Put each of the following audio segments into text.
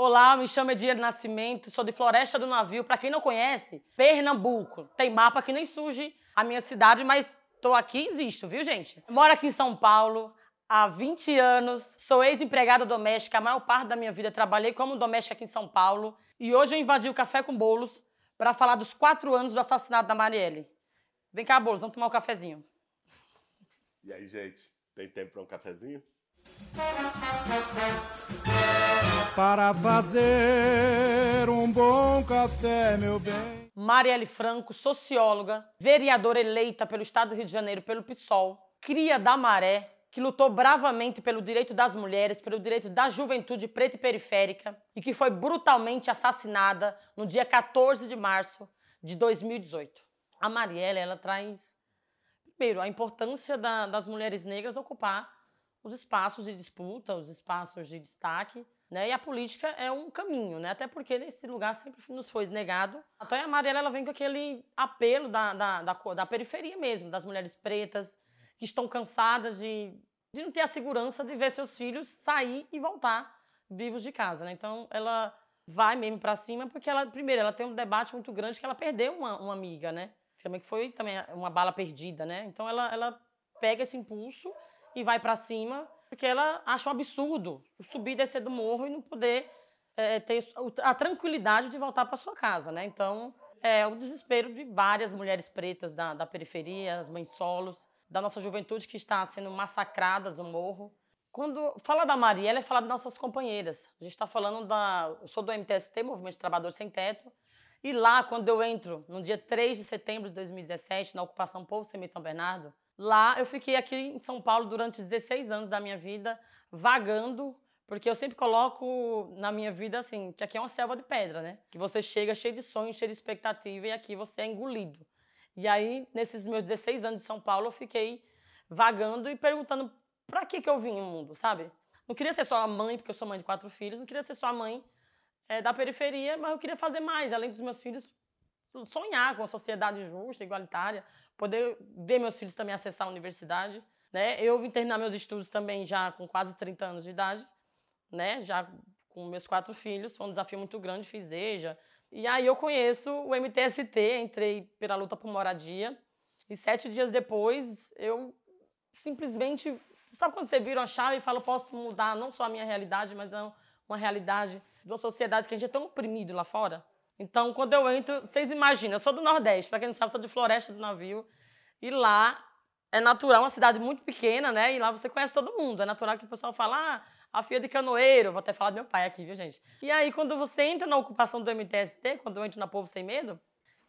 Olá, me chamo Ediane Nascimento, sou de Floresta do Navio. Para quem não conhece, Pernambuco. Tem mapa que nem surge a minha cidade, mas tô aqui e existo, viu, gente? Moro aqui em São Paulo há 20 anos, sou ex-empregada doméstica, a maior parte da minha vida trabalhei como doméstica aqui em São Paulo. E hoje eu invadi o Café com Bolos para falar dos quatro anos do assassinato da Marielle. Vem cá, Bolos, vamos tomar um cafezinho. E aí, gente, tem tempo para um cafezinho? Para fazer um bom café, meu bem. Marielle Franco, socióloga, vereadora eleita pelo Estado do Rio de Janeiro pelo PSOL, cria da Maré, que lutou bravamente pelo direito das mulheres, pelo direito da juventude preta e periférica e que foi brutalmente assassinada no dia 14 de março de 2018. A Marielle, ela traz, primeiro, a importância da, das mulheres negras ocupar os espaços de disputa, os espaços de destaque, né? E a política é um caminho, né? Até porque esse lugar sempre nos foi negado. A Marielle ela vem com aquele apelo da, da, da, da periferia mesmo, das mulheres pretas, que estão cansadas de, de não ter a segurança de ver seus filhos sair e voltar vivos de casa, né? Então ela vai mesmo para cima porque ela, primeiro, ela tem um debate muito grande que ela perdeu uma, uma amiga, né? Também que foi também uma bala perdida, né? Então ela, ela pega esse impulso e vai para cima, porque ela acha um absurdo subir e descer do morro e não poder é, ter a tranquilidade de voltar para sua casa, né? Então, é o desespero de várias mulheres pretas da, da periferia, as mães solos, da nossa juventude que está sendo massacradas no morro. Quando fala da Mariela, é falar das nossas companheiras. A gente está falando da. Eu sou do MTST, Movimento de Trabalhadores Sem Teto. E lá, quando eu entro, no dia 3 de setembro de 2017, na ocupação Povo Semente São Bernardo, Lá eu fiquei aqui em São Paulo durante 16 anos da minha vida, vagando, porque eu sempre coloco na minha vida assim, que aqui é uma selva de pedra, né? Que você chega cheio de sonhos, cheio de expectativa e aqui você é engolido. E aí, nesses meus 16 anos de São Paulo, eu fiquei vagando e perguntando para que que eu vim no mundo, sabe? Não queria ser só a mãe, porque eu sou mãe de quatro filhos, não queria ser só a mãe é, da periferia, mas eu queria fazer mais, além dos meus filhos, sonhar com uma sociedade justa, igualitária, poder ver meus filhos também acessar a universidade. Né? Eu vim terminar meus estudos também já com quase 30 anos de idade, né? já com meus quatro filhos, foi um desafio muito grande, fiz EJA. E aí eu conheço o MTST, entrei pela luta por moradia, e sete dias depois eu simplesmente. Sabe quando você vira uma chave e fala, posso mudar não só a minha realidade, mas uma realidade de uma sociedade que a gente é tão oprimido lá fora? Então, quando eu entro, vocês imaginam, eu sou do Nordeste, para quem não sabe, sou de Floresta do Navio, e lá é natural, uma cidade muito pequena, né? E lá você conhece todo mundo. É natural que o pessoal fala, ah, a filha de canoeiro, vou até falar do meu pai aqui, viu, gente? E aí, quando você entra na ocupação do MTST, quando eu entro na Povo Sem Medo,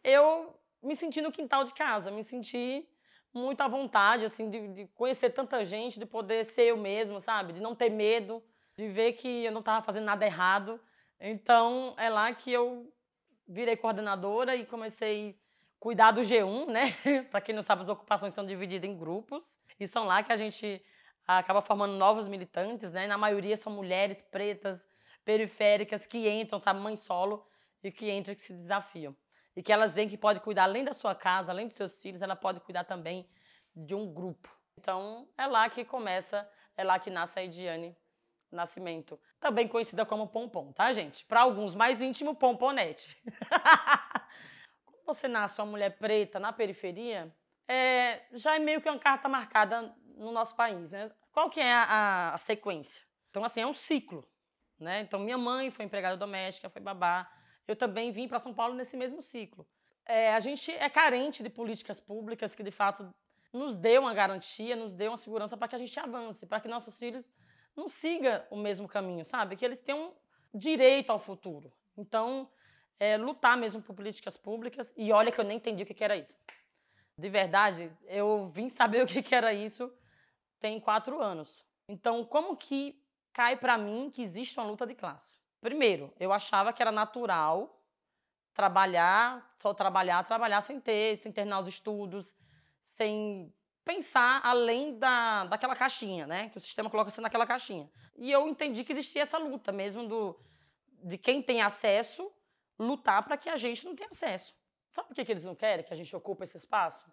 eu me senti no quintal de casa, me senti muito à vontade, assim, de, de conhecer tanta gente, de poder ser eu mesmo, sabe? De não ter medo, de ver que eu não estava fazendo nada errado. Então, é lá que eu virei coordenadora e comecei a cuidar do G1, né? Para quem não sabe, as ocupações são divididas em grupos e são lá que a gente acaba formando novos militantes, né? Na maioria são mulheres pretas, periféricas que entram, sabe, mãe solo e que entram que se desafiam. E que elas veem que pode cuidar além da sua casa, além dos seus filhos, ela pode cuidar também de um grupo. Então, é lá que começa, é lá que nasce a Ediane Nascimento, também conhecida como Pompom, tá, gente? Para alguns mais íntimo, Pomponete. Quando você nasce uma mulher preta na periferia, é, já é meio que uma carta marcada no nosso país, né? Qual que é a, a sequência? Então, assim, é um ciclo, né? Então, minha mãe foi empregada doméstica, foi babá. Eu também vim para São Paulo nesse mesmo ciclo. É, a gente é carente de políticas públicas que, de fato, nos dê uma garantia, nos dê uma segurança para que a gente avance, para que nossos filhos não siga o mesmo caminho, sabe? Que eles tenham direito ao futuro. Então, é, lutar mesmo por políticas públicas. E olha que eu nem entendi o que, era isso. De verdade, eu vim saber o que, que era isso tem quatro anos. Então, como que cai para mim que existe uma luta de classe? Primeiro, eu achava que era natural trabalhar, só trabalhar, trabalhar sem ter, sem terminar os estudos, sem pensar além da, daquela caixinha, né? Que o sistema coloca você naquela caixinha. E eu entendi que existia essa luta mesmo do, de quem tem acesso lutar para que a gente não tenha acesso. Sabe por que, que eles não querem que a gente ocupe esse espaço?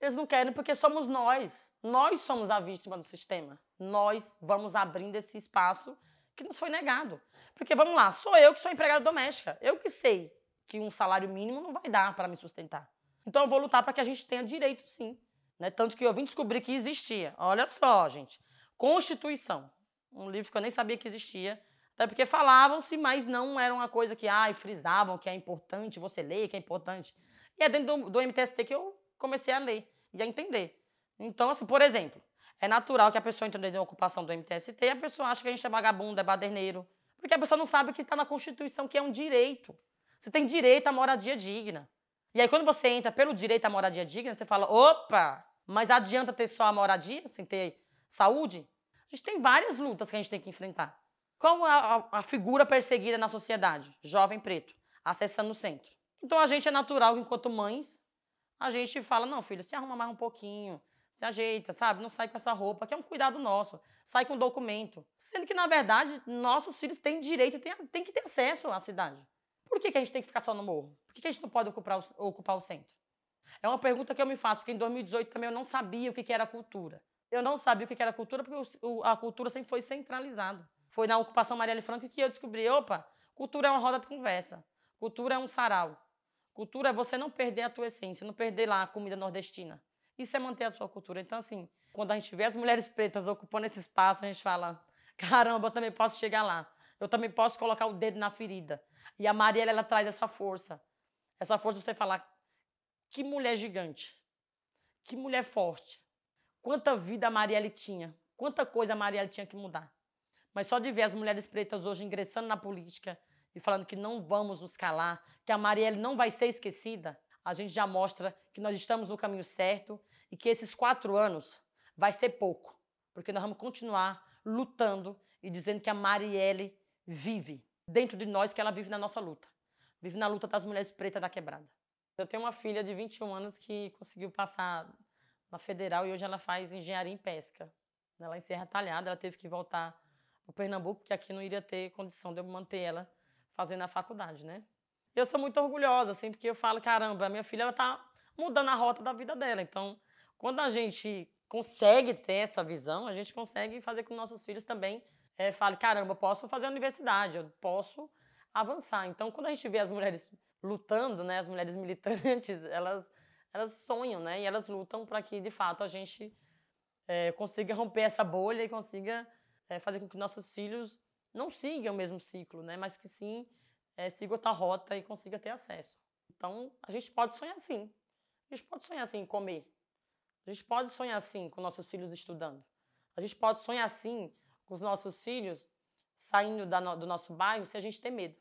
Eles não querem porque somos nós. Nós somos a vítima do sistema. Nós vamos abrindo esse espaço que nos foi negado. Porque, vamos lá, sou eu que sou empregada doméstica. Eu que sei que um salário mínimo não vai dar para me sustentar. Então eu vou lutar para que a gente tenha direito sim. Né? Tanto que eu vim descobrir que existia. Olha só, gente. Constituição. Um livro que eu nem sabia que existia. Até porque falavam-se, mas não era uma coisa que ai, frisavam que é importante você ler, que é importante. E é dentro do, do MTST que eu comecei a ler e a entender. Então, assim, por exemplo, é natural que a pessoa entre na ocupação do MTST e a pessoa acha que a gente é vagabundo, é baderneiro. Porque a pessoa não sabe que está na Constituição, que é um direito. Você tem direito à moradia digna. E aí, quando você entra pelo direito à moradia digna, você fala: opa, mas adianta ter só a moradia sem ter saúde? A gente tem várias lutas que a gente tem que enfrentar. A, a, a figura perseguida na sociedade? Jovem preto, acessando o centro. Então a gente é natural, enquanto mães, a gente fala: não, filho, se arruma mais um pouquinho, se ajeita, sabe? Não sai com essa roupa, que é um cuidado nosso. Sai com documento. Sendo que, na verdade, nossos filhos têm direito, têm, têm que ter acesso à cidade. Por que, que a gente tem que ficar só no morro? Por que, que a gente não pode ocupar o, ocupar o centro? É uma pergunta que eu me faço, porque em 2018 também eu não sabia o que, era cultura. Eu não sabia o que, era cultura, porque a cultura sempre foi centralizada. Foi na ocupação Marielle Franco que eu descobri, opa, cultura é uma roda de conversa. Cultura é um sarau. Cultura é você não perder a tua essência, não perder lá a comida nordestina. Isso é manter a sua cultura. Então, assim, quando a gente vê as mulheres pretas ocupando esse espaço, a gente fala: caramba, eu também posso chegar lá. Eu também posso colocar o dedo na ferida. E a Mariela, ela traz essa força. Essa força de você falar: que mulher gigante. Que mulher forte. Quanta vida a Marielle tinha. Quanta coisa a Marielle tinha que mudar. Mas só de ver as mulheres pretas hoje ingressando na política e falando que não vamos nos calar, que a Marielle não vai ser esquecida, a gente já mostra que nós estamos no caminho certo e que esses quatro anos vai ser pouco, porque nós vamos continuar lutando e dizendo que a Marielle vive dentro de nós, que ela vive na nossa luta. Vive na luta das mulheres pretas da quebrada. Eu tenho uma filha de 21 anos que conseguiu passar na federal e hoje ela faz engenharia em pesca. Ela em Serra Talhada, ela teve que voltar para Pernambuco, porque aqui não iria ter condição de eu manter ela fazendo a faculdade, né? Eu sou muito orgulhosa, assim, porque eu falo, caramba, a minha filha ela tá mudando a rota da vida dela. Então, quando a gente consegue ter essa visão, a gente consegue fazer com que nossos filhos também é, falem, caramba, posso fazer a universidade, eu posso avançar. Então, quando a gente vê as mulheres lutando, né, as mulheres militantes, elas, elas sonham, né, e elas lutam para que, de fato, a gente é, consiga romper essa bolha e consiga é, fazer com que nossos filhos não sigam o mesmo ciclo, né, mas que sim é, siga outra rota e consiga ter acesso. Então, a gente pode sonhar assim. A gente pode sonhar assim em comer. A gente pode sonhar assim com nossos filhos estudando. A gente pode sonhar assim com os nossos filhos saindo da, do nosso bairro se a gente ter medo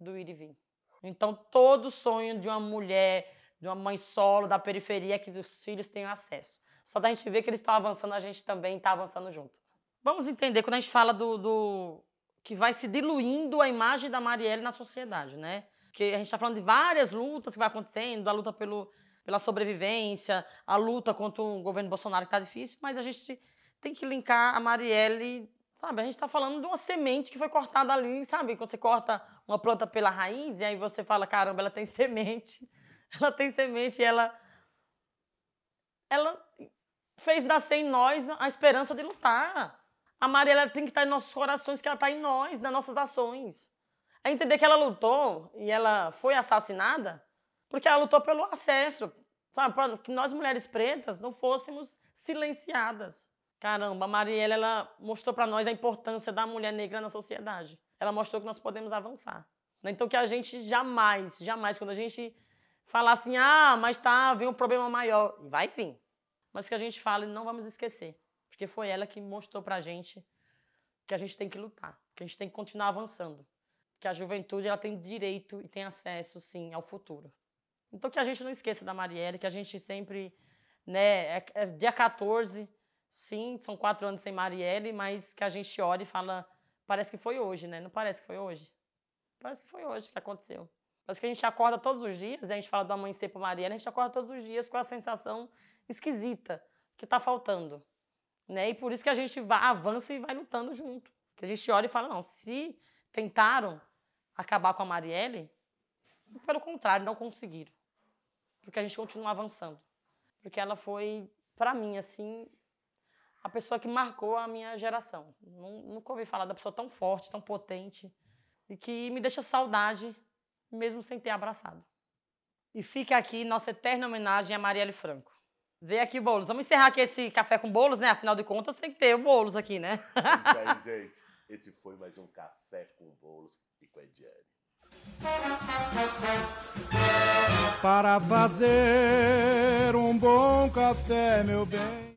do ir e vir. Então, todo sonho de uma mulher, de uma mãe solo da periferia é que os filhos tenham acesso. Só da gente ver que eles estão avançando, a gente também está avançando junto. Vamos entender, quando a gente fala do, do que vai se diluindo a imagem da Marielle na sociedade, né? Que a gente está falando de várias lutas que vai acontecendo, a luta pelo, pela sobrevivência, a luta contra o governo Bolsonaro que está difícil, mas a gente tem que linkar a Marielle, sabe? A gente está falando de uma semente que foi cortada ali, sabe? Quando você corta uma planta pela raiz e aí você fala, caramba, ela tem semente, ela tem semente e ela, ela fez nascer em nós a esperança de lutar. A Maria ela tem que estar em nossos corações, que ela está em nós, nas nossas ações. É entender que ela lutou e ela foi assassinada porque ela lutou pelo acesso, sabe? Para que nós, mulheres pretas, não fôssemos silenciadas. Caramba, a Marielle ela mostrou para nós a importância da mulher negra na sociedade. Ela mostrou que nós podemos avançar. Né? Então, que a gente jamais, jamais, quando a gente falar assim, ah, mas tá, vem um problema maior, vai vir. Mas que a gente fale, não vamos esquecer porque foi ela que mostrou pra gente que a gente tem que lutar, que a gente tem que continuar avançando, que a juventude ela tem direito e tem acesso, sim, ao futuro. Então que a gente não esqueça da Marielle, que a gente sempre, né, é, é dia 14, sim, são quatro anos sem Marielle, mas que a gente olha e fala, parece que foi hoje, né? Não parece que foi hoje? Parece que foi hoje que aconteceu. Parece que a gente acorda todos os dias, a gente fala do amanhecer para Marielle, a gente acorda todos os dias com a sensação esquisita que está faltando. Né? E por isso que a gente avança e vai lutando junto. Que a gente olha e fala, não, se tentaram acabar com a Marielle, pelo contrário, não conseguiram. Porque a gente continua avançando. Porque ela foi, para mim, assim, a pessoa que marcou a minha geração. Nunca ouvi falar da pessoa tão forte, tão potente e que me deixa saudade, mesmo sem ter abraçado. E fica aqui nossa eterna homenagem a Marielle Franco. Vê aqui o Boulos. Vamos encerrar aqui esse café com bolos, né? Afinal de contas, tem que ter o Boulos aqui, né? É isso aí, gente. Esse foi mais um Café com Bolos e com a Ediane. Para fazer um bom café, meu bem.